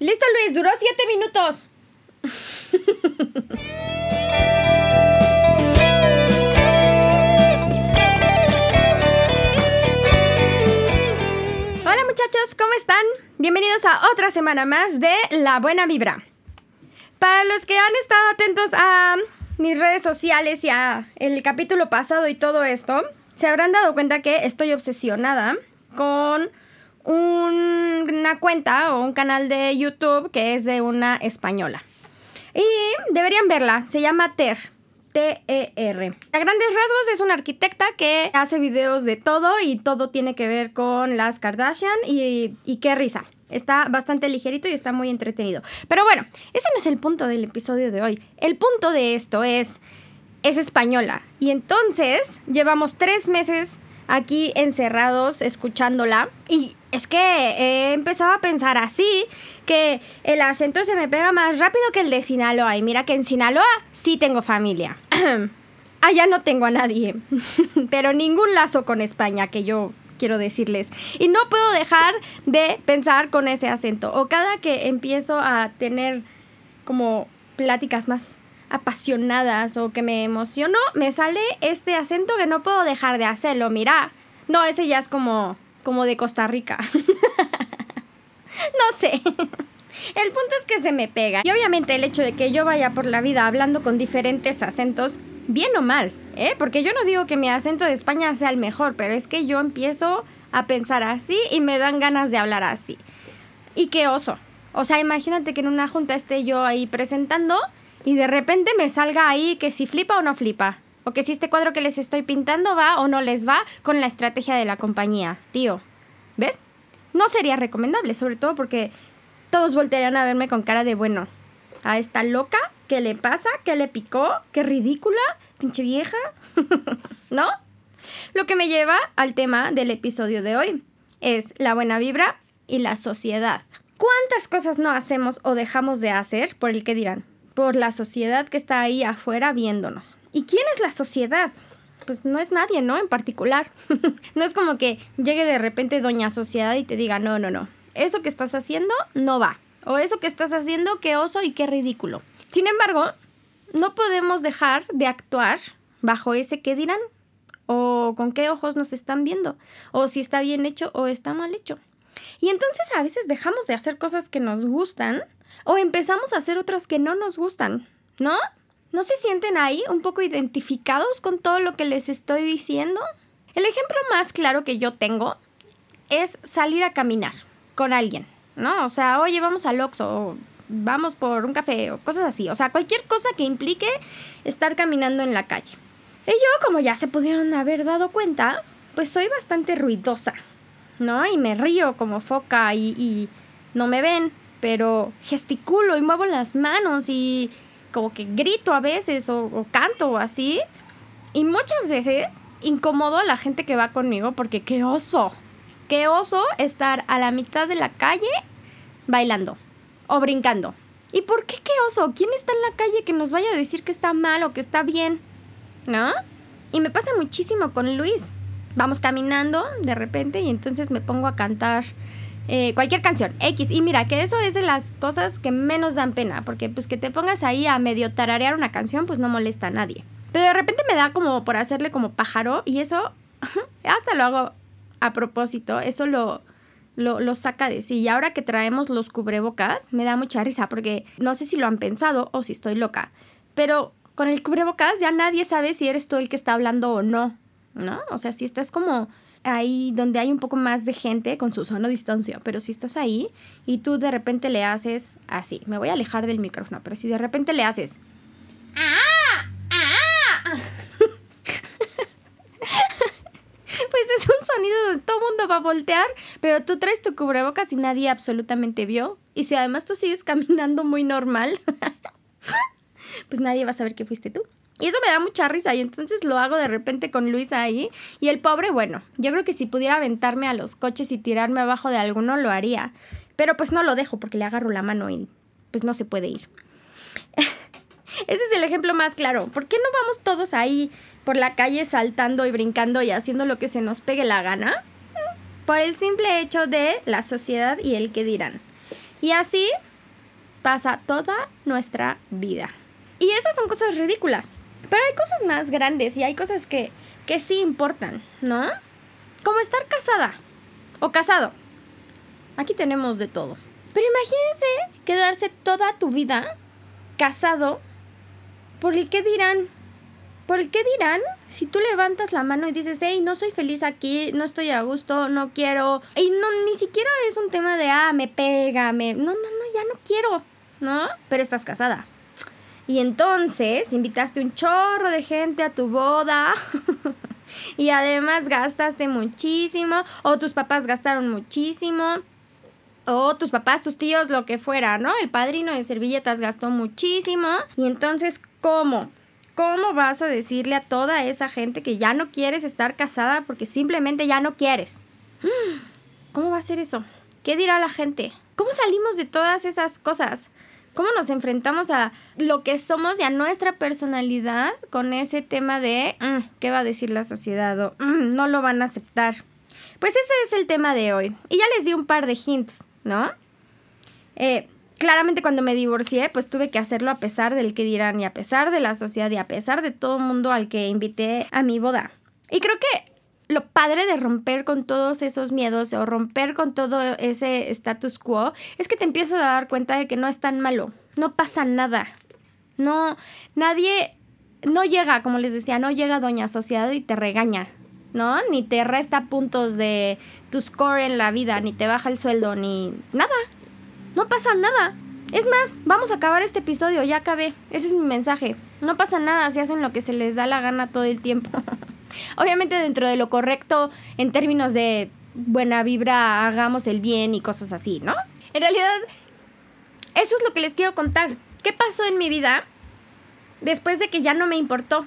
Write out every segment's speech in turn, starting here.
Listo, Luis, duró siete minutos. Hola muchachos, ¿cómo están? Bienvenidos a otra semana más de La Buena Vibra. Para los que han estado atentos a mis redes sociales y a el capítulo pasado y todo esto, se habrán dado cuenta que estoy obsesionada con una cuenta o un canal de YouTube que es de una española. Y deberían verla, se llama Ter. T-E-R. A grandes rasgos es una arquitecta que hace videos de todo y todo tiene que ver con las Kardashian y, y qué risa. Está bastante ligerito y está muy entretenido. Pero bueno, ese no es el punto del episodio de hoy. El punto de esto es, es española. Y entonces llevamos tres meses aquí encerrados escuchándola. Y es que he empezado a pensar así, que el acento se me pega más rápido que el de Sinaloa. Y mira que en Sinaloa sí tengo familia. Allá no tengo a nadie, pero ningún lazo con España que yo quiero decirles. Y no puedo dejar de pensar con ese acento. O cada que empiezo a tener como pláticas más apasionadas o que me emociono, me sale este acento que no puedo dejar de hacerlo. Mira, no, ese ya es como, como de Costa Rica. no sé. El punto es que se me pega. Y obviamente el hecho de que yo vaya por la vida hablando con diferentes acentos, bien o mal, ¿eh? Porque yo no digo que mi acento de España sea el mejor, pero es que yo empiezo a pensar así y me dan ganas de hablar así. Y qué oso. O sea, imagínate que en una junta esté yo ahí presentando y de repente me salga ahí que si flipa o no flipa. O que si este cuadro que les estoy pintando va o no les va con la estrategia de la compañía. Tío, ¿ves? No sería recomendable, sobre todo porque todos voltearían a verme con cara de bueno. A esta loca, ¿qué le pasa? ¿Qué le picó? ¿Qué ridícula? Pinche vieja. ¿No? Lo que me lleva al tema del episodio de hoy es la buena vibra y la sociedad. ¿Cuántas cosas no hacemos o dejamos de hacer por el que dirán? Por la sociedad que está ahí afuera viéndonos. ¿Y quién es la sociedad? Pues no es nadie, ¿no? En particular. no es como que llegue de repente doña sociedad y te diga, no, no, no, eso que estás haciendo no va. O eso que estás haciendo, qué oso y qué ridículo. Sin embargo, no podemos dejar de actuar bajo ese qué dirán. O con qué ojos nos están viendo. O si está bien hecho o está mal hecho. Y entonces a veces dejamos de hacer cosas que nos gustan o empezamos a hacer otras que no nos gustan, ¿no? ¿No se sienten ahí un poco identificados con todo lo que les estoy diciendo? El ejemplo más claro que yo tengo es salir a caminar con alguien, ¿no? O sea, oye, vamos al Oxxo, o vamos por un café, o cosas así. O sea, cualquier cosa que implique estar caminando en la calle. Y yo, como ya se pudieron haber dado cuenta, pues soy bastante ruidosa, ¿no? Y me río como foca y, y no me ven, pero gesticulo y muevo las manos y como que grito a veces o, canto o así. Y muchas veces incomodo a la gente que va conmigo porque qué oso, qué oso estar a la mitad de la calle bailando o brincando. ¿Y por qué qué oso? ¿Quién está en la calle que nos vaya a decir que está mal o que está bien? ¿No? Y me pasa muchísimo con Luis. Vamos caminando de repente y entonces me pongo a cantar eh, cualquier canción, X. Y mira, que eso es de las cosas que menos dan pena, porque pues que te pongas ahí a medio tararear una canción, pues no molesta a nadie. Pero de repente me da como por hacerle como pájaro y eso hasta lo hago a propósito, eso lo, lo, lo, saca de sí. Y ahora que traemos los cubrebocas, me da mucha risa porque no sé si lo han pensado o si estoy loca, pero con el cubrebocas ya nadie sabe si eres tú el que está hablando o no, ¿no? O sea, si estás como ahí donde hay un poco más de gente con su zona distancia, pero si estás ahí y tú de repente le haces así, me voy a alejar del micrófono, pero si de repente le haces ¡Ah! ¡Ah! pues es un sonido donde todo mundo va a voltear, pero tú traes tu cubrebocas y nadie absolutamente vio. Y si además tú sigues caminando muy normal, pues nadie va a saber que fuiste tú. Y eso me da mucha risa y entonces lo hago de repente con Luis ahí y el pobre, bueno, yo creo que si pudiera aventarme a los coches y tirarme abajo de alguno lo haría, pero pues no lo dejo porque le agarro la mano y pues no se puede ir. Ese es el ejemplo más claro. ¿Por qué no vamos todos ahí por la calle saltando y brincando y haciendo lo que se nos pegue la gana? Por el simple hecho de la sociedad y el que dirán. Y así pasa toda nuestra vida. Y esas son cosas ridículas. Pero hay cosas más grandes y hay cosas que, que sí importan, ¿no? Como estar casada o casado. Aquí tenemos de todo. Pero imagínense quedarse toda tu vida casado por el que dirán. ¿Por el qué dirán? Si tú levantas la mano y dices, hey, no soy feliz aquí, no estoy a gusto, no quiero. Y no, ni siquiera es un tema de, ah, me pega, me. No, no, no, ya no quiero, ¿no? Pero estás casada. Y entonces invitaste un chorro de gente a tu boda. y además gastaste muchísimo. O tus papás gastaron muchísimo. O tus papás, tus tíos, lo que fuera, ¿no? El padrino de servilletas gastó muchísimo. Y entonces, ¿cómo? ¿Cómo vas a decirle a toda esa gente que ya no quieres estar casada porque simplemente ya no quieres? ¿Cómo va a ser eso? ¿Qué dirá la gente? ¿Cómo salimos de todas esas cosas? ¿Cómo nos enfrentamos a lo que somos y a nuestra personalidad con ese tema de mm, qué va a decir la sociedad o mm, no lo van a aceptar? Pues ese es el tema de hoy. Y ya les di un par de hints, ¿no? Eh, claramente cuando me divorcié, pues tuve que hacerlo a pesar del que dirán y a pesar de la sociedad y a pesar de todo el mundo al que invité a mi boda. Y creo que lo padre de romper con todos esos miedos o romper con todo ese status quo es que te empiezas a dar cuenta de que no es tan malo, no pasa nada. No, nadie, no llega, como les decía, no llega Doña Sociedad y te regaña, ¿no? Ni te resta puntos de tu score en la vida, ni te baja el sueldo, ni nada. No pasa nada. Es más, vamos a acabar este episodio, ya acabé. Ese es mi mensaje. No pasa nada si hacen lo que se les da la gana todo el tiempo. Obviamente dentro de lo correcto en términos de buena vibra, hagamos el bien y cosas así, ¿no? En realidad, eso es lo que les quiero contar. ¿Qué pasó en mi vida después de que ya no me importó?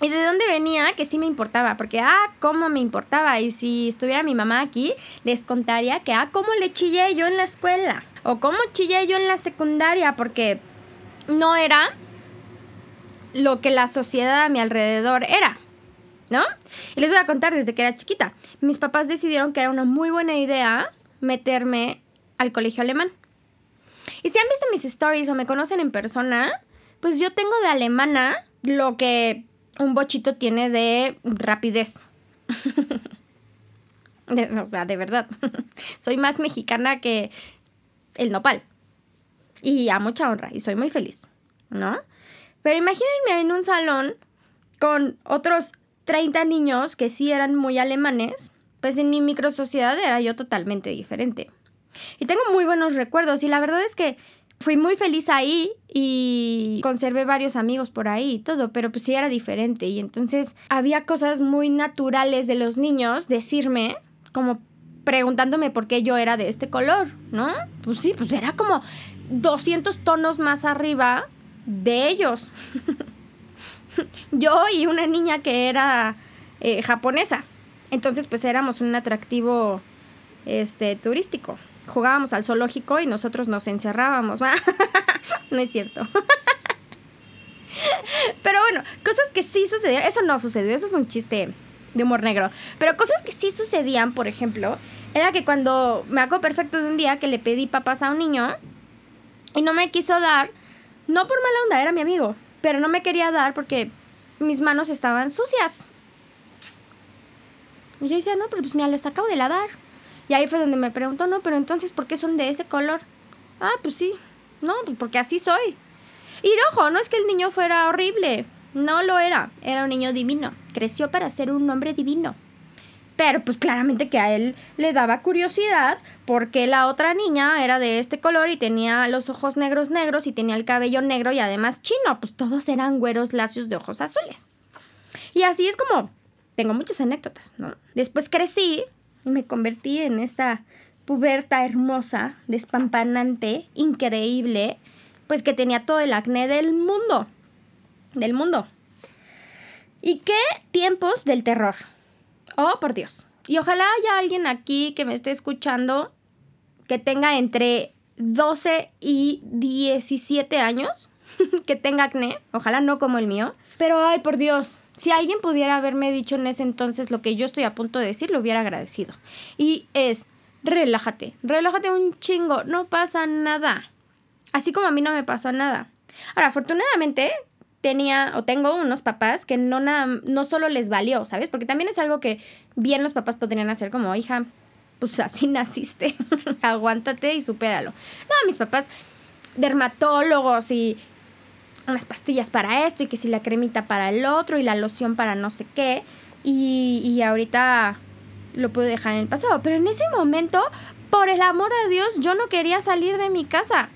¿Y de dónde venía? Que sí me importaba, porque, ah, cómo me importaba. Y si estuviera mi mamá aquí, les contaría que, ah, cómo le chillé yo en la escuela. O cómo chillé yo en la secundaria, porque no era lo que la sociedad a mi alrededor era. ¿No? Y les voy a contar desde que era chiquita. Mis papás decidieron que era una muy buena idea meterme al colegio alemán. Y si han visto mis stories o me conocen en persona, pues yo tengo de alemana lo que un bochito tiene de rapidez. o sea, de verdad. soy más mexicana que el nopal. Y a mucha honra. Y soy muy feliz. ¿No? Pero imagínense en un salón con otros 30 niños que sí eran muy alemanes. Pues en mi microsociedad era yo totalmente diferente. Y tengo muy buenos recuerdos. Y la verdad es que fui muy feliz ahí y conservé varios amigos por ahí y todo, pero pues sí era diferente y entonces había cosas muy naturales de los niños decirme como preguntándome por qué yo era de este color, ¿no? Pues sí, pues era como 200 tonos más arriba de ellos. yo y una niña que era eh, japonesa. Entonces pues éramos un atractivo este turístico jugábamos al zoológico y nosotros nos encerrábamos. no es cierto. Pero bueno, cosas que sí sucedieron. Eso no sucedió, eso es un chiste de humor negro. Pero cosas que sí sucedían, por ejemplo, era que cuando me hago perfecto de un día que le pedí papas a un niño y no me quiso dar, no por mala onda, era mi amigo, pero no me quería dar porque mis manos estaban sucias. Y yo decía, no, pero pues me les acabo de lavar. Y ahí fue donde me preguntó, no, pero entonces, ¿por qué son de ese color? Ah, pues sí, no, pues porque así soy. Y ojo, no es que el niño fuera horrible, no lo era, era un niño divino, creció para ser un hombre divino. Pero pues claramente que a él le daba curiosidad porque la otra niña era de este color y tenía los ojos negros negros y tenía el cabello negro y además chino, pues todos eran güeros lacios de ojos azules. Y así es como tengo muchas anécdotas, ¿no? Después crecí me convertí en esta puberta hermosa, despampanante, increíble, pues que tenía todo el acné del mundo. Del mundo. ¿Y qué tiempos del terror? Oh, por Dios. Y ojalá haya alguien aquí que me esté escuchando que tenga entre 12 y 17 años, que tenga acné, ojalá no como el mío, pero ay, por Dios, si alguien pudiera haberme dicho en ese entonces lo que yo estoy a punto de decir, lo hubiera agradecido. Y es, relájate, relájate un chingo, no pasa nada. Así como a mí no me pasó nada. Ahora, afortunadamente, tenía o tengo unos papás que no, nada, no solo les valió, ¿sabes? Porque también es algo que bien los papás podrían hacer como, hija, pues así naciste, aguántate y supéralo. No, mis papás, dermatólogos y unas pastillas para esto y que si la cremita para el otro y la loción para no sé qué. Y, y ahorita lo puedo dejar en el pasado. Pero en ese momento, por el amor a Dios, yo no quería salir de mi casa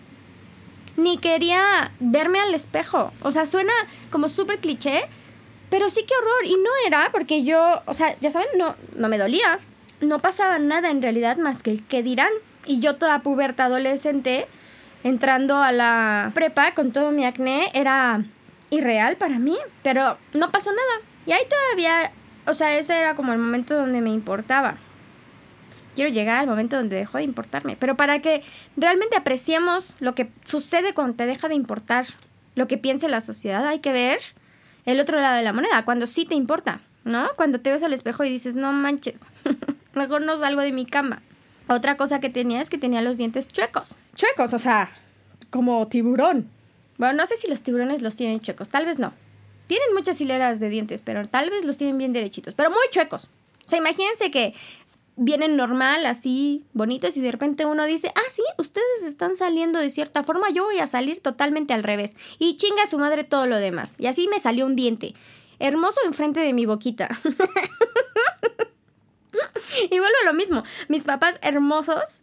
ni quería verme al espejo. O sea, suena como súper cliché, pero sí que horror. Y no era porque yo, o sea, ya saben, no, no me dolía. No pasaba nada en realidad más que el que dirán. Y yo toda puberta adolescente, entrando a la prepa con todo mi acné, era irreal para mí, pero no pasó nada. Y ahí todavía, o sea, ese era como el momento donde me importaba quiero llegar al momento donde dejó de importarme. Pero para que realmente apreciemos lo que sucede cuando te deja de importar lo que piense la sociedad, hay que ver el otro lado de la moneda, cuando sí te importa, ¿no? Cuando te ves al espejo y dices, no manches, mejor no salgo de mi cama. Otra cosa que tenía es que tenía los dientes chuecos. Chuecos, o sea, como tiburón. Bueno, no sé si los tiburones los tienen chuecos, tal vez no. Tienen muchas hileras de dientes, pero tal vez los tienen bien derechitos, pero muy chuecos. O sea, imagínense que vienen normal, así, bonitos, y de repente uno dice, ah, sí, ustedes están saliendo de cierta forma, yo voy a salir totalmente al revés. Y chinga a su madre todo lo demás. Y así me salió un diente. Hermoso enfrente de mi boquita. y vuelvo a lo mismo. Mis papás hermosos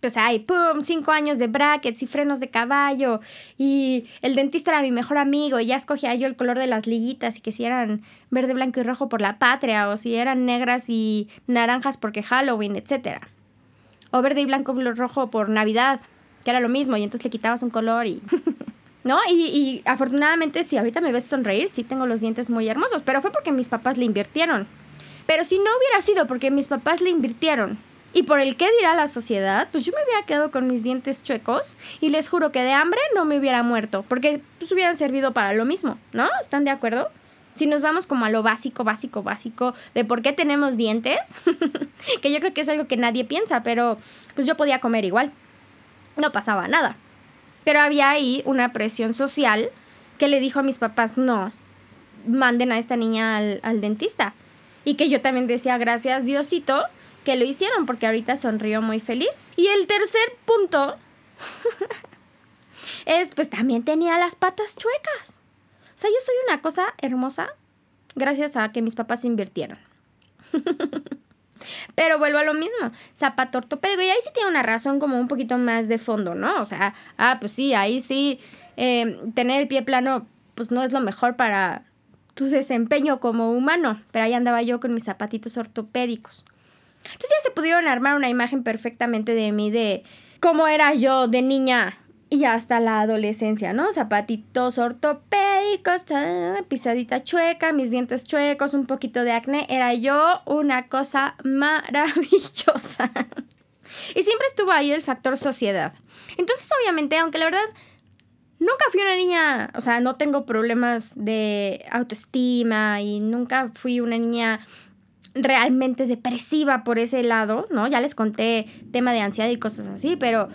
pues hay, ¡pum!, cinco años de brackets y frenos de caballo. Y el dentista era mi mejor amigo y ya escogía yo el color de las liguitas y que si eran verde, blanco y rojo por la patria o si eran negras y naranjas porque Halloween, etc. O verde y blanco y rojo por Navidad, que era lo mismo y entonces le quitabas un color y... ¿No? Y, y afortunadamente, si ahorita me ves sonreír, sí tengo los dientes muy hermosos, pero fue porque mis papás le invirtieron. Pero si no hubiera sido porque mis papás le invirtieron y por el qué dirá la sociedad, pues yo me hubiera quedado con mis dientes chuecos y les juro que de hambre no me hubiera muerto, porque pues hubieran servido para lo mismo, ¿no? ¿Están de acuerdo? Si nos vamos como a lo básico, básico, básico de por qué tenemos dientes, que yo creo que es algo que nadie piensa, pero pues yo podía comer igual. No pasaba nada. Pero había ahí una presión social que le dijo a mis papás, no, manden a esta niña al, al dentista. Y que yo también decía, gracias Diosito, que lo hicieron porque ahorita sonrió muy feliz. Y el tercer punto es, pues también tenía las patas chuecas. O sea, yo soy una cosa hermosa gracias a que mis papás invirtieron. Pero vuelvo a lo mismo, zapato ortopédico. Y ahí sí tiene una razón como un poquito más de fondo, ¿no? O sea, ah, pues sí, ahí sí, em, tener el pie plano, pues no es lo mejor para tu desempeño como humano. Pero ahí andaba yo con mis zapatitos ortopédicos. Entonces ya se pudieron armar una imagen perfectamente de mí, de cómo era yo de niña y hasta la adolescencia, ¿no? Zapatitos ortopédicos, pisadita chueca, mis dientes chuecos, un poquito de acné. Era yo una cosa maravillosa. y siempre estuvo ahí el factor sociedad. Entonces, obviamente, aunque la verdad nunca fui una niña, o sea, no tengo problemas de autoestima y nunca fui una niña realmente depresiva por ese lado, ¿no? Ya les conté tema de ansiedad y cosas así, pero,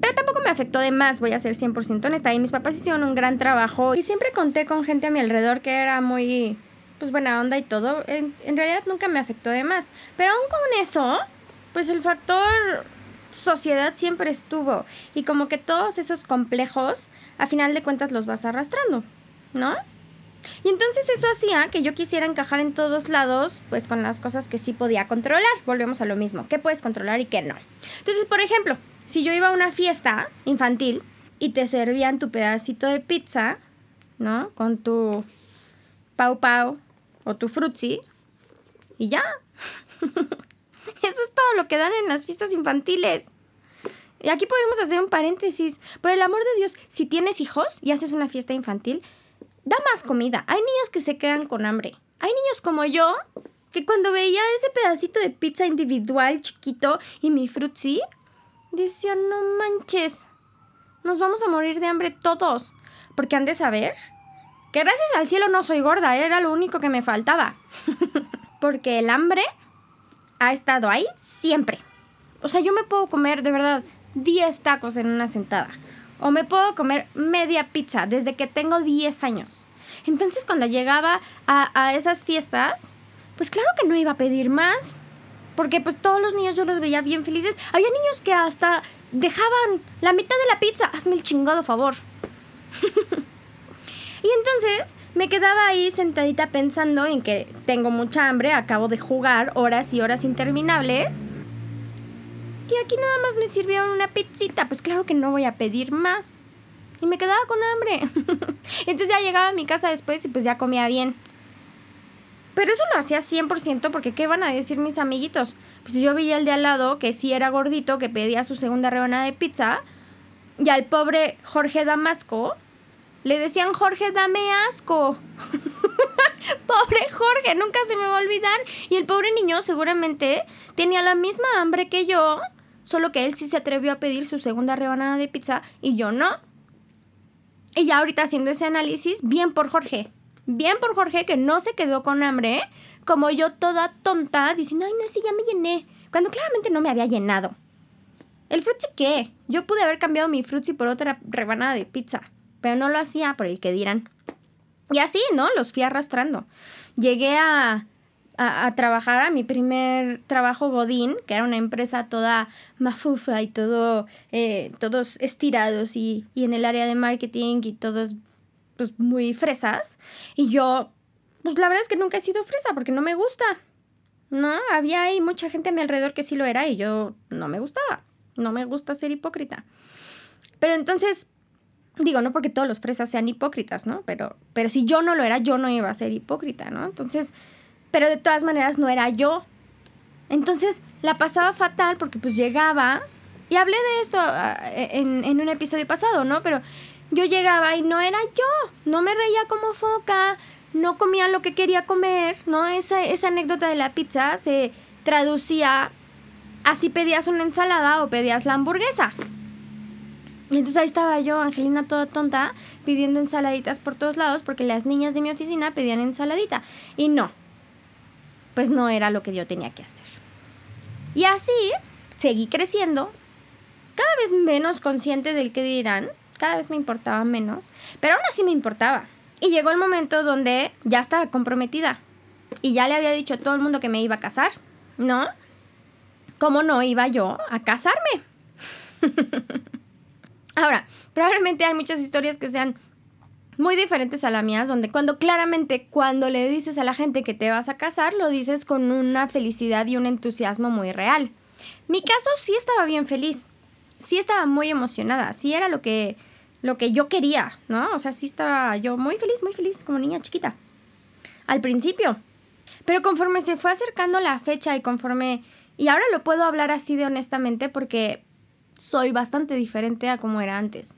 pero tampoco me afectó de más, voy a ser 100% honesta. Y mis papás hicieron un gran trabajo y siempre conté con gente a mi alrededor que era muy, pues buena onda y todo. En, en realidad nunca me afectó de más. Pero aún con eso, pues el factor sociedad siempre estuvo. Y como que todos esos complejos, a final de cuentas los vas arrastrando, ¿no? Y entonces eso hacía que yo quisiera encajar en todos lados, pues con las cosas que sí podía controlar. Volvemos a lo mismo, qué puedes controlar y qué no. Entonces, por ejemplo, si yo iba a una fiesta infantil y te servían tu pedacito de pizza, ¿no? Con tu pau pau o tu frutzi y ya. Eso es todo lo que dan en las fiestas infantiles. Y aquí podemos hacer un paréntesis. Por el amor de Dios, si tienes hijos y haces una fiesta infantil, da más comida. Hay niños que se quedan con hambre. Hay niños como yo que cuando veía ese pedacito de pizza individual chiquito y mi frutzi, decía, no manches, nos vamos a morir de hambre todos. Porque han de saber que gracias al cielo no soy gorda, era lo único que me faltaba. Porque el hambre ha estado ahí siempre. O sea, yo me puedo comer de verdad 10 tacos en una sentada o me puedo comer media pizza desde que tengo 10 años. Entonces cuando llegaba a, a esas fiestas, pues claro que no iba a pedir más. Porque pues todos los niños yo los veía bien felices. Había niños que hasta dejaban la mitad de la pizza. Hazme el chingado favor. y entonces me quedaba ahí sentadita pensando en que tengo mucha hambre, acabo de jugar horas y horas interminables. Y aquí nada más me sirvieron una pizzita, pues claro que no voy a pedir más. Y me quedaba con hambre. entonces ya llegaba a mi casa después y pues ya comía bien. Pero eso lo hacía 100% porque ¿qué van a decir mis amiguitos? Pues yo veía el de al lado que sí era gordito, que pedía su segunda rebanada de pizza. Y al pobre Jorge Damasco le decían Jorge, dame asco. pobre Jorge, nunca se me va a olvidar. Y el pobre niño seguramente tenía la misma hambre que yo, solo que él sí se atrevió a pedir su segunda rebanada de pizza y yo no. Y ya ahorita haciendo ese análisis, bien por Jorge. Bien por Jorge que no se quedó con hambre, como yo toda tonta, diciendo, ay, no, sí, ya me llené. Cuando claramente no me había llenado. ¿El frutzi qué? Yo pude haber cambiado mi frutzi por otra rebanada de pizza, pero no lo hacía por el que dirán. Y así, ¿no? Los fui arrastrando. Llegué a, a, trabajar a mi primer trabajo Godín, que era una empresa toda mafufa y todo, eh, todos estirados y, y en el área de marketing y todos pues muy fresas. Y yo, pues la verdad es que nunca he sido fresa porque no me gusta. No, había ahí mucha gente a mi alrededor que sí lo era y yo no me gustaba. No me gusta ser hipócrita. Pero entonces, digo, no porque todos los fresas sean hipócritas, ¿no? Pero, pero si yo no lo era, yo no iba a ser hipócrita, ¿no? Entonces, pero de todas maneras no era yo. Entonces la pasaba fatal porque pues llegaba, y hablé de esto ah, en, en un episodio pasado, ¿no? Pero yo llegaba y no era yo, no me reía como foca, no comía lo que quería comer, ¿no? Esa, esa anécdota de la pizza se traducía así pedías una ensalada o pedías la hamburguesa. Y entonces ahí estaba yo, Angelina toda tonta, pidiendo ensaladitas por todos lados porque las niñas de mi oficina pedían ensaladita. Y no, pues no era lo que yo tenía que hacer. Y así seguí creciendo, cada vez menos consciente del que dirán, cada vez me importaba menos, pero aún así me importaba. Y llegó el momento donde ya estaba comprometida y ya le había dicho a todo el mundo que me iba a casar, ¿no? ¿Cómo no iba yo a casarme? Ahora, probablemente hay muchas historias que sean muy diferentes a las mías, donde cuando claramente cuando le dices a la gente que te vas a casar, lo dices con una felicidad y un entusiasmo muy real. Mi caso sí estaba bien feliz, sí estaba muy emocionada, sí era lo que, lo que yo quería, ¿no? O sea, sí estaba yo muy feliz, muy feliz como niña chiquita. Al principio. Pero conforme se fue acercando la fecha y conforme y ahora lo puedo hablar así de honestamente porque soy bastante diferente a como era antes.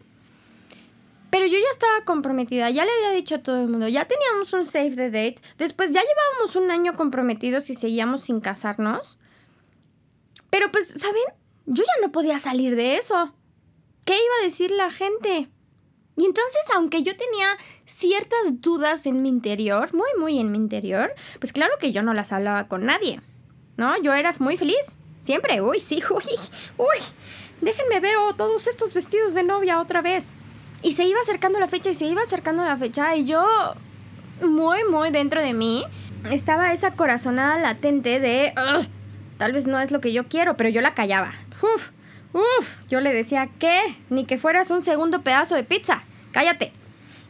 Pero yo ya estaba comprometida, ya le había dicho a todo el mundo, ya teníamos un save the date, después ya llevábamos un año comprometidos y seguíamos sin casarnos. Pero pues, ¿saben? Yo ya no podía salir de eso. ¿Qué iba a decir la gente? Y entonces, aunque yo tenía ciertas dudas en mi interior, muy, muy en mi interior, pues claro que yo no las hablaba con nadie. ¿no? Yo era muy feliz, siempre, uy, sí, uy, uy, déjenme veo todos estos vestidos de novia otra vez. Y se iba acercando la fecha y se iba acercando la fecha y yo, muy, muy dentro de mí, estaba esa corazonada latente de, tal vez no es lo que yo quiero, pero yo la callaba. Uf, uf, yo le decía, ¿qué? Ni que fueras un segundo pedazo de pizza, cállate.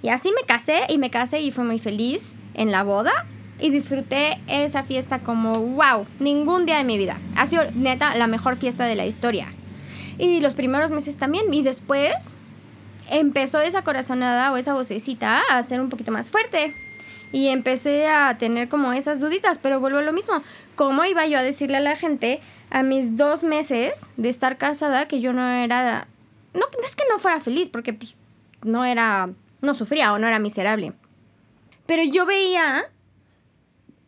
Y así me casé y me casé y fue muy feliz en la boda y disfruté esa fiesta como wow, ningún día de mi vida. Ha sido neta la mejor fiesta de la historia. Y los primeros meses también. Y después empezó esa corazonada o esa vocecita a ser un poquito más fuerte. Y empecé a tener como esas duditas, pero vuelvo a lo mismo. ¿Cómo iba yo a decirle a la gente a mis dos meses de estar casada que yo no era... No, es que no fuera feliz, porque pues, no era... No sufría o no era miserable. Pero yo veía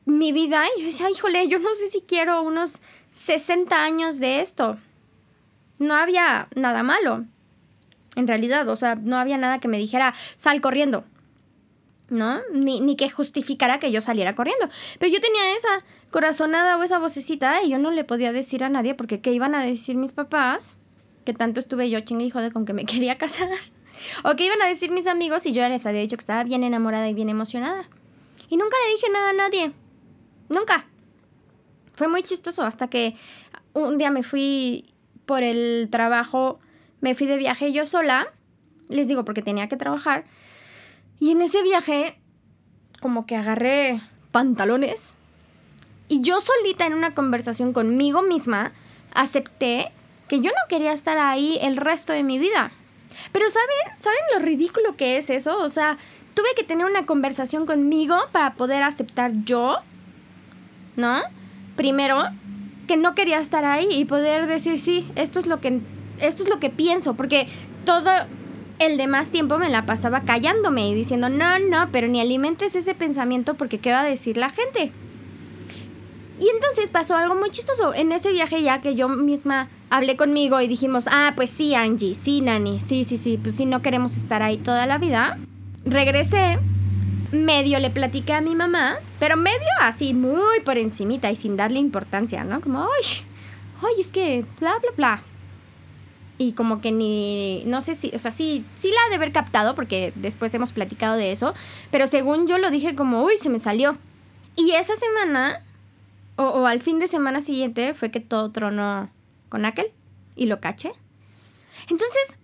mi vida y yo decía, híjole, yo no sé si quiero unos 60 años de esto. No había nada malo, en realidad, o sea, no había nada que me dijera, sal corriendo, ¿no? Ni, ni que justificara que yo saliera corriendo. Pero yo tenía esa corazonada o esa vocecita y yo no le podía decir a nadie porque ¿qué iban a decir mis papás? que tanto estuve yo chingue y jode con que me quería casar. o qué iban a decir mis amigos y yo les había dicho que estaba bien enamorada y bien emocionada. Y nunca le dije nada a nadie. Nunca. Fue muy chistoso hasta que un día me fui por el trabajo, me fui de viaje yo sola. Les digo porque tenía que trabajar. Y en ese viaje, como que agarré pantalones. Y yo solita en una conversación conmigo misma, acepté que yo no quería estar ahí el resto de mi vida. Pero ¿saben? ¿Saben lo ridículo que es eso? O sea, tuve que tener una conversación conmigo para poder aceptar yo, ¿no? Primero, que no quería estar ahí y poder decir, sí, esto es lo que, esto es lo que pienso, porque todo el demás tiempo me la pasaba callándome y diciendo, no, no, pero ni alimentes ese pensamiento porque qué va a decir la gente. Y entonces pasó algo muy chistoso. En ese viaje ya que yo misma hablé conmigo y dijimos, ah, pues sí, Angie, sí, Nani, sí, sí, sí, pues sí, no queremos estar ahí toda la vida. Regresé, medio le platiqué a mi mamá, pero medio así, muy por encimita y sin darle importancia, ¿no? Como, ay, ay, es que, bla, bla, bla. Y como que ni, no sé si, o sea, sí, sí la ha de haber captado porque después hemos platicado de eso, pero según yo lo dije como, uy, se me salió. Y esa semana o, al fin de semana siguiente fue que todo tronó con aquel y lo caché. Entonces,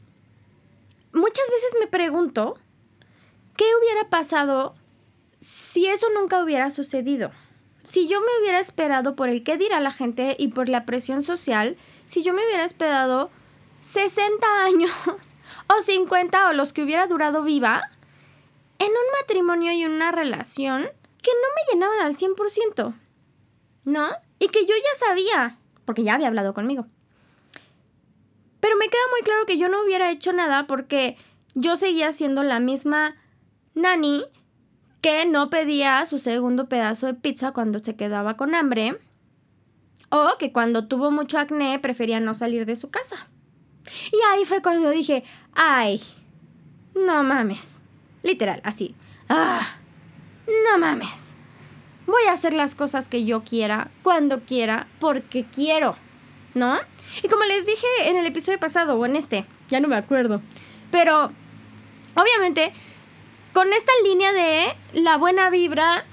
muchas veces me pregunto, ¿qué hubiera pasado si eso nunca hubiera sucedido? Si yo me hubiera esperado por el qué dirá la gente y por la presión social, si yo me hubiera esperado 60 años o 50 o los que hubiera durado viva, en un matrimonio y una relación que no me llenaban al 100%. ¿no? Y que yo ya sabía, porque ya había hablado conmigo. Pero me queda muy claro que yo no hubiera hecho nada porque yo seguía siendo la misma nani que no pedía su segundo pedazo de pizza cuando se quedaba con hambre o que cuando tuvo mucho acné prefería no salir de su casa. Y ahí fue cuando dije, ay, no mames. Literal, así. Ah, no mames voy a hacer las cosas que yo quiera, cuando quiera, porque quiero, ¿no? Y como les dije en el episodio pasado o en este, ya no me acuerdo, pero obviamente con esta línea de la buena vibra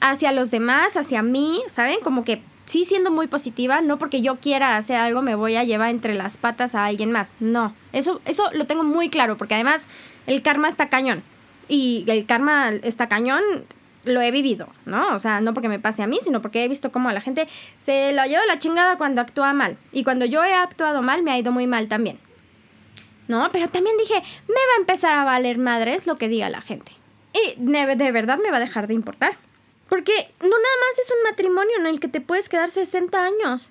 hacia los demás, hacia mí, ¿saben? Como que sí siendo muy positiva, no porque yo quiera hacer algo me voy a llevar entre las patas a alguien más, no, eso, eso lo tengo muy claro, porque además el karma está cañón. Y el karma está cañón lo he vivido, ¿no? O sea, no porque me pase a mí, sino porque he visto cómo a la gente se lo lleva la chingada cuando actúa mal. Y cuando yo he actuado mal, me ha ido muy mal también. ¿No? Pero también dije, me va a empezar a valer madres lo que diga la gente. Y de, verdad me va a dejar de importar. Porque no nada más es un matrimonio en el que te puedes quedar 60 años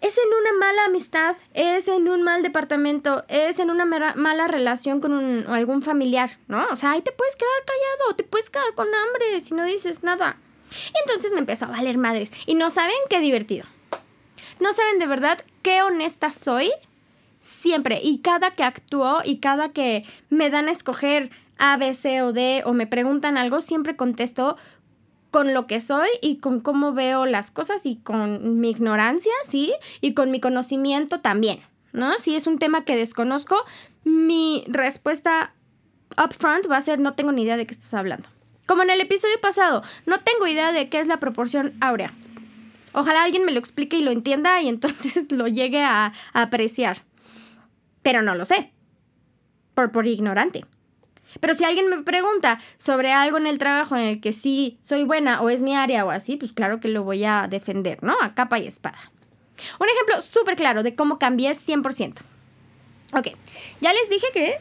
es en una mala amistad, es en un mal departamento, es en una mala relación con algún familiar, ¿no? O sea, ahí te puedes quedar callado, te puedes quedar con hambre si no dices nada. entonces me empezó a valer madres. Y no saben qué divertido. No saben de verdad qué honesta soy siempre. Y cada que actúo y cada que me dan a escoger A, B, C o D o me preguntan algo, siempre contesto con lo que soy y con cómo veo las cosas y con mi ignorancia, ¿sí? Y con mi conocimiento también, ¿no? Si es un tema que desconozco, mi respuesta upfront va a ser no tengo ni idea de qué estás hablando. Como en el episodio pasado, no tengo idea de qué es la proporción áurea. Ojalá alguien me lo explique y lo entienda y entonces lo llegue a, apreciar. Pero no lo sé. Por, por ignorante. Pero si alguien me pregunta sobre algo en el trabajo en el que sí soy buena o es mi área o así, pues claro que lo voy a defender, ¿no? A capa y espada. Un ejemplo súper claro de cómo cambié 100%. Ok, ya les dije que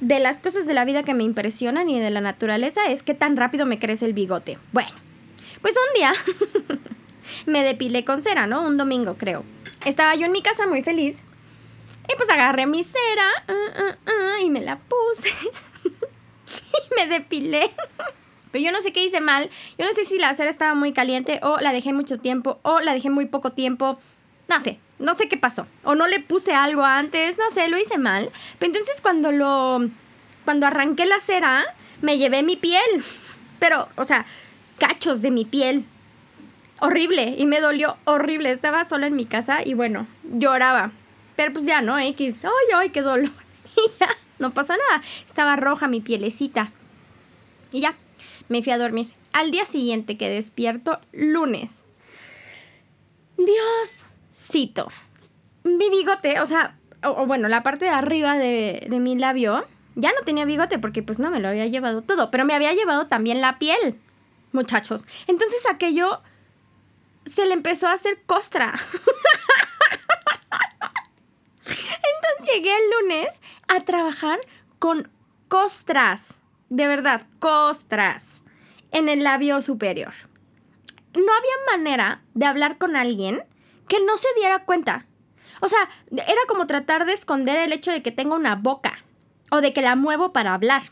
de las cosas de la vida que me impresionan y de la naturaleza es que tan rápido me crece el bigote. Bueno, pues un día me depilé con cera, ¿no? Un domingo creo. Estaba yo en mi casa muy feliz y pues agarré mi cera uh, uh, uh, y me la puse. me depilé. Pero yo no sé qué hice mal. Yo no sé si la cera estaba muy caliente o la dejé mucho tiempo o la dejé muy poco tiempo. No sé, no sé qué pasó. O no le puse algo antes, no sé, lo hice mal. Pero entonces cuando lo... Cuando arranqué la cera, me llevé mi piel. Pero, o sea, cachos de mi piel. Horrible. Y me dolió horrible. Estaba sola en mi casa y bueno, lloraba Pero pues ya, ¿no? X, ay, ay, qué dolor. Y ya, no pasa nada. Estaba roja mi pielecita. Y ya, me fui a dormir. Al día siguiente que despierto, lunes. Dioscito. Mi bigote, o sea, o, bueno, la parte de arriba de, de mi labio, ya no tenía bigote porque pues no me lo había llevado todo, pero me había llevado también la piel, muchachos. Entonces aquello se le empezó a hacer costra. Entonces llegué el lunes a trabajar con costras, de verdad, costras, en el labio superior. No había manera de hablar con alguien que no se diera cuenta. O sea, era como tratar de esconder el hecho de que tengo una boca o de que la muevo para hablar.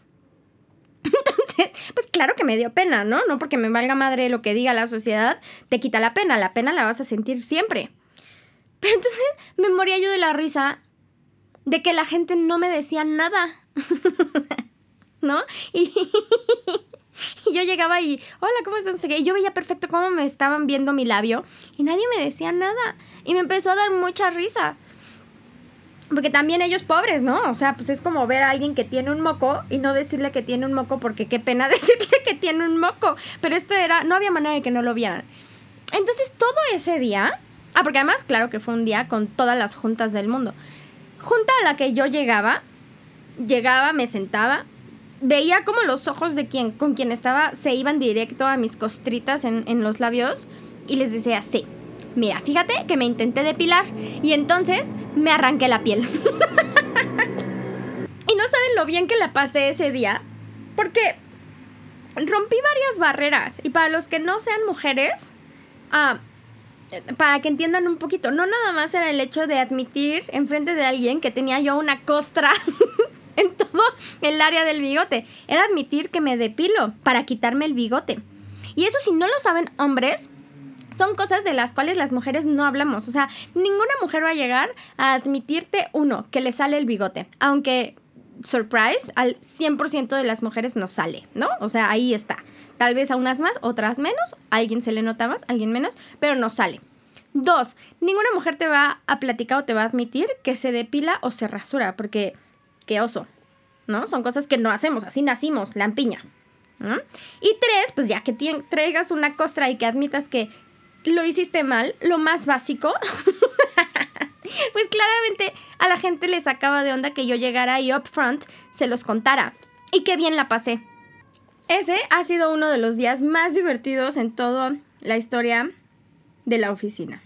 Entonces, pues claro que me dio pena, ¿no? No porque me valga madre lo que diga la sociedad, te quita la pena, la pena la vas a sentir siempre. Pero entonces me moría yo de la risa de que la gente no me decía nada. ¿No? Y, yo llegaba y, hola, ¿cómo estás? Y yo veía perfecto cómo me estaban viendo mi labio y nadie me decía nada. Y me empezó a dar mucha risa. Porque también ellos pobres, ¿no? O sea, pues es como ver a alguien que tiene un moco y no decirle que tiene un moco porque qué pena decirle que tiene un moco. Pero esto era, no había manera de que no lo vieran. Entonces todo ese día, ah, porque además, claro que fue un día con todas las juntas del mundo. Junta a la que yo llegaba, llegaba, me sentaba, veía como los ojos de quien, con quien estaba se iban directo a mis costritas en, en los labios y les decía, sí, Mira, fíjate que me intenté depilar y entonces me arranqué la piel. y no saben lo bien que la pasé ese día, porque rompí varias barreras. Y para los que no sean mujeres, ah, para que entiendan un poquito, no nada más era el hecho de admitir enfrente de alguien que tenía yo una costra en todo el área del bigote. Era admitir que me depilo para quitarme el bigote. Y eso si no lo saben hombres, son cosas de las cuales las mujeres no hablamos. O sea, ninguna mujer va a llegar a admitirte, uno, que le sale el bigote. Aunque, surprise, al 100% de las mujeres no sale, ¿no? O sea, ahí está. Tal vez a unas más, otras menos. Alguien se le nota más, alguien menos, pero no sale. Dos, ninguna mujer te va a platicar o te va a admitir que se depila o se rasura, porque qué oso, ¿no? Son cosas que no hacemos, así nacimos, lampiñas. Y tres, pues ya que traigas una costra y que admitas que lo hiciste mal, lo más básico, pues claramente a la gente les sacaba de onda que yo llegara y upfront se los contara. Y qué bien la pasé. Ese ha sido uno de los días más divertidos en toda la historia de la oficina.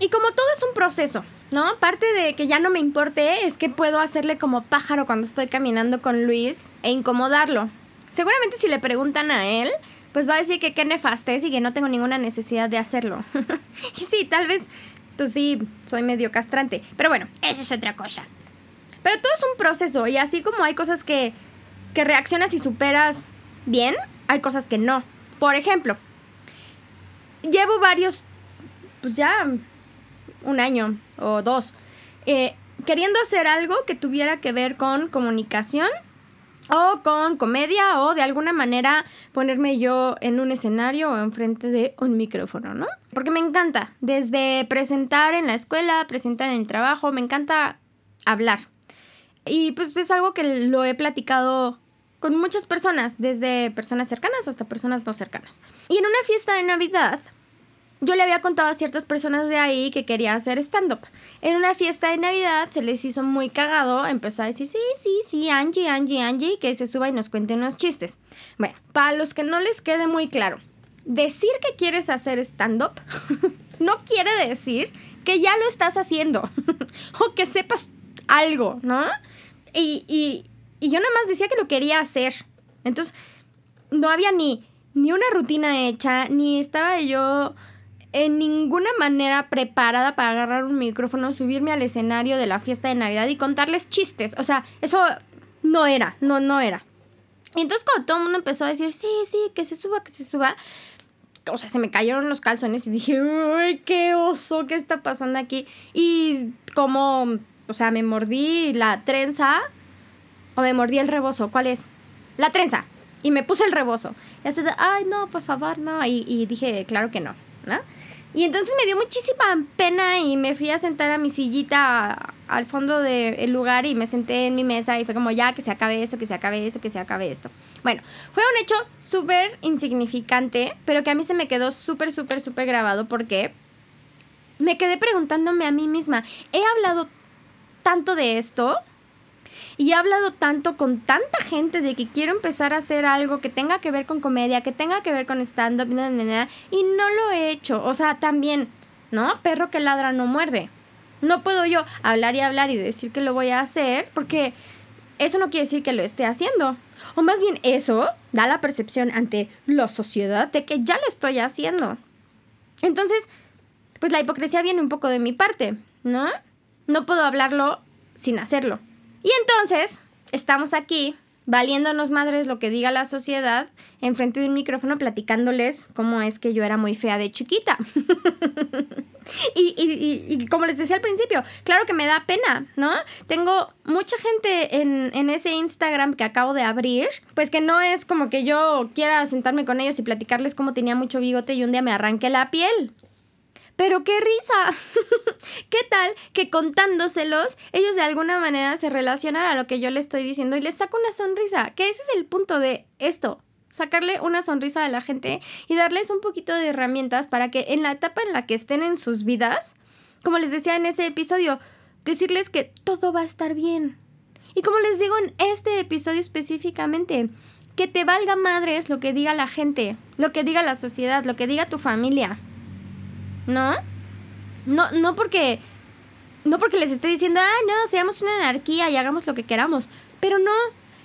Y como todo es un proceso, ¿no? Parte de que ya no me importe es que puedo hacerle como pájaro cuando estoy caminando con Luis e incomodarlo. Seguramente si le preguntan a él, pues va a decir que qué nefastes y que no tengo ninguna necesidad de hacerlo. y sí, tal vez, pues sí, soy medio castrante. Pero bueno, eso es otra cosa. Pero todo es un proceso y así como hay cosas que, que reaccionas y superas bien, hay cosas que no. Por ejemplo, llevo varios, pues ya un año o dos, eh, queriendo hacer algo que tuviera que ver con comunicación o con comedia o de alguna manera ponerme yo en un escenario o enfrente de un micrófono, ¿no? Porque me encanta, desde presentar en la escuela, presentar en el trabajo, me encanta hablar. Y pues es algo que lo he platicado con muchas personas, desde personas cercanas hasta personas no cercanas. Y en una fiesta de Navidad, yo le había contado a ciertas personas de ahí que quería hacer stand-up. En una fiesta de Navidad se les hizo muy cagado, empezó a decir, sí, sí, sí, Angie, Angie, Angie, que se suba y nos cuente unos chistes. Bueno, para los que no les quede muy claro, decir que quieres hacer stand-up no quiere decir que ya lo estás haciendo o que sepas algo, ¿no? Y, y, y yo nada más decía que lo quería hacer. Entonces, no había ni, ni una rutina hecha, ni estaba yo en ninguna manera preparada para agarrar un micrófono, subirme al escenario de la fiesta de Navidad y contarles chistes. O sea, eso no era, no, no era. Y entonces cuando todo el mundo empezó a decir, sí, sí, que se suba, que se suba, o sea, se me cayeron los calzones y dije, uy, qué oso, ¿qué está pasando aquí? Y como, o sea, me mordí la trenza o me mordí el rebozo, ¿cuál es? La trenza. Y me puse el rebozo. Y así de, ay, no, por favor, no. Y, y dije, claro que no, ¿no? Y entonces me dio muchísima pena y me fui a sentar a mi sillita al fondo del lugar y me senté en mi mesa y fue como ya que se acabe esto, que se acabe esto, que se acabe esto. Bueno, fue un hecho súper insignificante, pero que a mí se me quedó súper, súper, súper grabado porque me quedé preguntándome a mí misma, he hablado tanto de esto y he hablado tanto con tanta gente de que quiero empezar a hacer algo que tenga que ver con comedia, que tenga que ver con stand-up, y no lo he hecho. O sea, también, ¿no? Perro que ladra no muerde. No puedo yo hablar y hablar y decir que lo voy a hacer porque eso no quiere decir que lo esté haciendo. O más bien eso da la percepción ante la sociedad de que ya lo estoy haciendo. Entonces, pues la hipocresía viene un poco de mi parte, ¿no? No puedo hablarlo sin hacerlo. Y entonces, estamos aquí, valiéndonos madres lo que diga la sociedad, enfrente de un micrófono platicándoles cómo es que yo era muy fea de chiquita. y, y, y, como les decía al principio, claro que me da pena, ¿no? Tengo mucha gente en, en ese Instagram que acabo de abrir, pues que no es como que yo quiera sentarme con ellos y platicarles cómo tenía mucho bigote y un día me arranqué la piel. Pero qué risa. ¿Qué tal que contándoselos ellos de alguna manera se relacionan a lo que yo les estoy diciendo y les saco una sonrisa? Que ese es el punto de esto. Sacarle una sonrisa a la gente y darles un poquito de herramientas para que en la etapa en la que estén en sus vidas, como les decía en ese episodio, decirles que todo va a estar bien. Y como les digo en este episodio específicamente, que te valga madres lo que diga la gente, lo que diga la sociedad, lo que diga tu familia. ¿No? No, no porque. No porque les esté diciendo, ah, no, seamos una anarquía y hagamos lo que queramos. Pero no.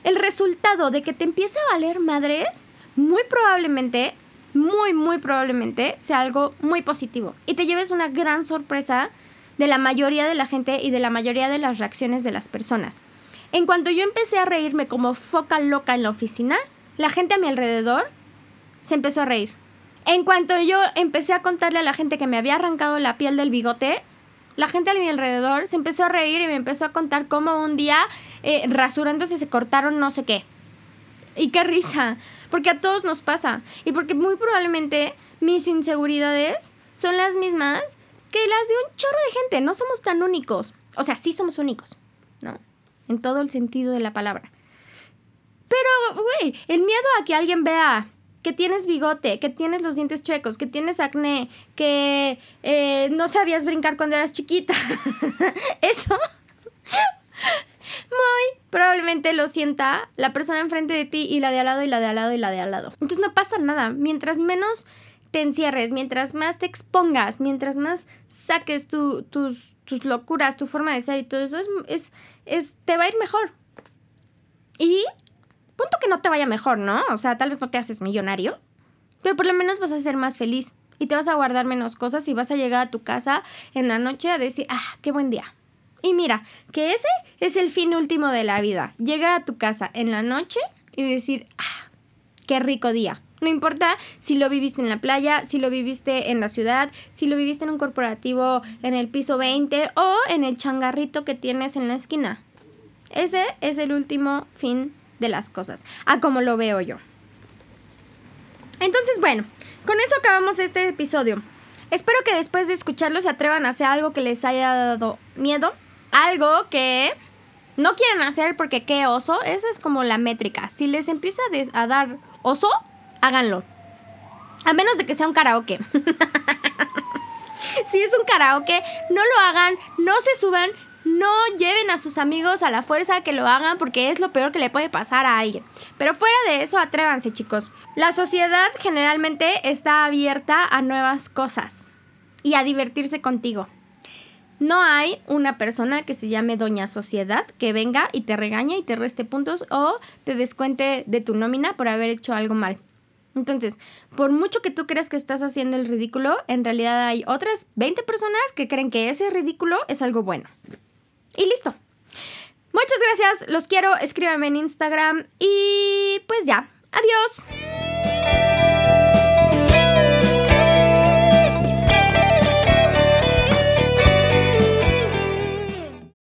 El resultado de que te empiece a valer madres, muy probablemente, muy, muy probablemente, sea algo muy positivo. Y te lleves una gran sorpresa de la mayoría de la gente y de la mayoría de las reacciones de las personas. En cuanto yo empecé a reírme como foca loca en la oficina, la gente a mi alrededor se empezó a reír. En cuanto yo empecé a contarle a la gente que me había arrancado la piel del bigote, la gente a mi alrededor se empezó a reír y me empezó a contar cómo un día eh, rasurándose se cortaron no sé qué. Y qué risa, porque a todos nos pasa. Y porque muy probablemente mis inseguridades son las mismas que las de un chorro de gente. No somos tan únicos. O sea, sí somos únicos, ¿no? En todo el sentido de la palabra. Pero, güey, el miedo a que alguien vea que tienes bigote, que tienes los dientes chuecos, que tienes acné, que eh, no sabías brincar cuando eras chiquita. Eso muy probablemente lo sienta la persona enfrente de ti y la de al lado y la de al lado y la de al lado. Entonces no pasa nada. Mientras menos te encierres, mientras más te expongas, mientras más saques tus, tus locuras, tu forma de ser y todo eso, es, es, es, te va a ir mejor. Y punto que no te vaya mejor, ¿no? O sea, tal vez no te haces millonario, pero por lo menos vas a ser más feliz y te vas a guardar menos cosas y vas a llegar a tu casa en la noche a decir, ah, qué buen día. Y mira, que ese es el fin último de la vida. Llegar a tu casa en la noche y decir, ah, qué rico día. No importa si lo viviste en la playa, si lo viviste en la ciudad, si lo viviste en un corporativo en el piso 20 o en el changarrito que tienes en la esquina. Ese es el último fin de las cosas, a como lo veo yo. Entonces, bueno, con eso acabamos este episodio. Espero que después de escucharlo se atrevan a hacer algo que les haya dado miedo, algo que no quieren hacer porque qué oso, esa es como la métrica. Si les empieza a, dar oso, háganlo. A menos de que sea un karaoke. si es un karaoke, no lo hagan, no se suban, no lleven a sus amigos a la fuerza que lo hagan porque es lo peor que le puede pasar a alguien. Pero fuera de eso, atrévanse chicos. La sociedad generalmente está abierta a nuevas cosas y a divertirse contigo. No hay una persona que se llame Doña Sociedad que venga y te regañe y te reste puntos o te descuente de tu nómina por haber hecho algo mal. Entonces, por mucho que tú creas que estás haciendo el ridículo, en realidad hay otras 20 personas que creen que ese ridículo es algo bueno. Y listo. Muchas gracias, los quiero, escríbanme en Instagram y pues ya, adiós.